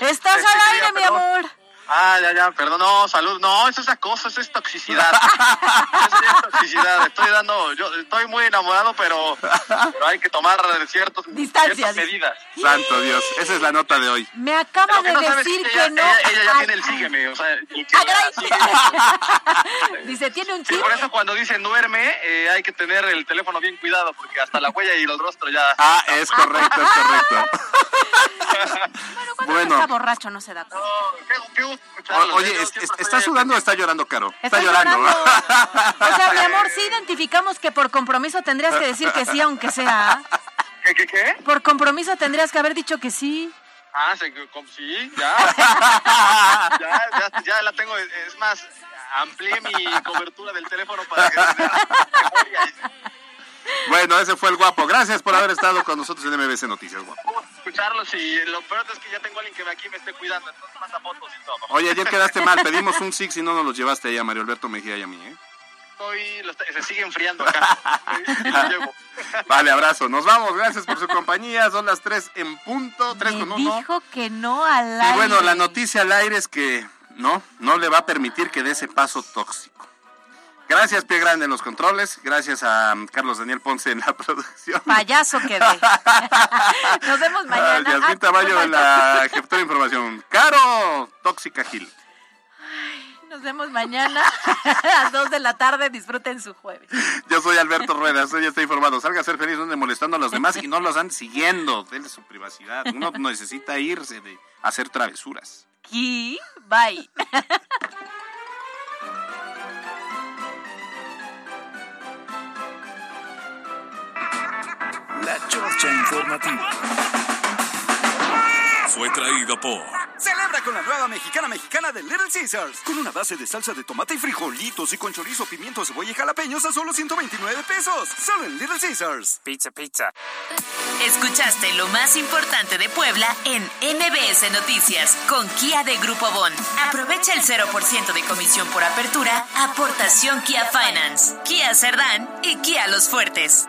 Estás Este, al aire, mi perdón. amor. Ah, ya, ya, perdón, no, salud, no, eso es acoso, eso es toxicidad. eso ya es toxicidad, estoy dando, yo estoy muy enamorado, pero, pero hay que tomar ciertos, ciertas medidas. Santo Dios, esa es la nota de hoy. Me acaba de no decir que, ella, no. Ella, ella ya Ay, tiene el sígueme, o sea, que. Dice, tiene un Sí, chip. por eso cuando dicen duerme, eh, hay que tener el teléfono bien cuidado, porque hasta la huella y el rostro ya... Ah, es correcto, es correcto. Cuando bueno. está borracho no se da cuenta. Qué, qué gusto escucharlo, O- oye, es- ¿está sudando o está llorando, Caro? Está Estoy llorando. O sea, mi amor, sí identificamos que por compromiso tendrías que decir que sí, aunque sea. ¿Qué, qué, qué? Por compromiso tendrías que haber dicho que sí. Ah, se, sí, ya. ya, ya. Ya la tengo, es más, amplié mi cobertura del teléfono para que... Bueno, ese fue el guapo. Gracias por haber estado con nosotros en MBC Noticias, guapo. Escucharlos y lo peor es que ya tengo a alguien que aquí me esté cuidando, entonces manda fotos y todo. Oye, ayer quedaste mal. Pedimos un six y no nos los llevaste ahí a Mario Alberto Mejía y a mí, ¿eh? Estoy, lo se sigue enfriando acá. Y lo llevo. Vale, abrazo. Nos vamos. Gracias por su compañía. Son las 3 en punto. 3 Me con 1. dijo que no al Y aire. bueno, la noticia al aire es que no, no le va a permitir que dé ese paso tóxico. Gracias, Pie Grande en los controles. Gracias a um, Carlos Daniel Ponce en la producción. Payaso quedé. Nos vemos A mañana. Yasmín Ah, Tamayo en la jefatura de información. Caro, Tóxica Gil. Nos vemos mañana a las 2 de la tarde. Disfruten su jueves. Yo soy Alberto Rueda, usted ya está informado. Salga a ser feliz, no ande molestando a los demás y no los ande siguiendo. Denle su privacidad. Uno necesita irse de hacer travesuras. Y bye. La Chorcha Informativa. Fue traído por Celebra con la nueva mexicana mexicana de Little Caesars. Con una base de salsa de tomate y frijolitos y con chorizo, pimiento, cebolla y jalapeños a solo 129 pesos. Solo en Little Caesars. Pizza, pizza. Escuchaste lo más importante de Puebla en MBS Noticias con Kia de Grupo Bon. Aprovecha el 0% de comisión por apertura, aportación Kia Finance, Kia Cerdán y Kia Los Fuertes.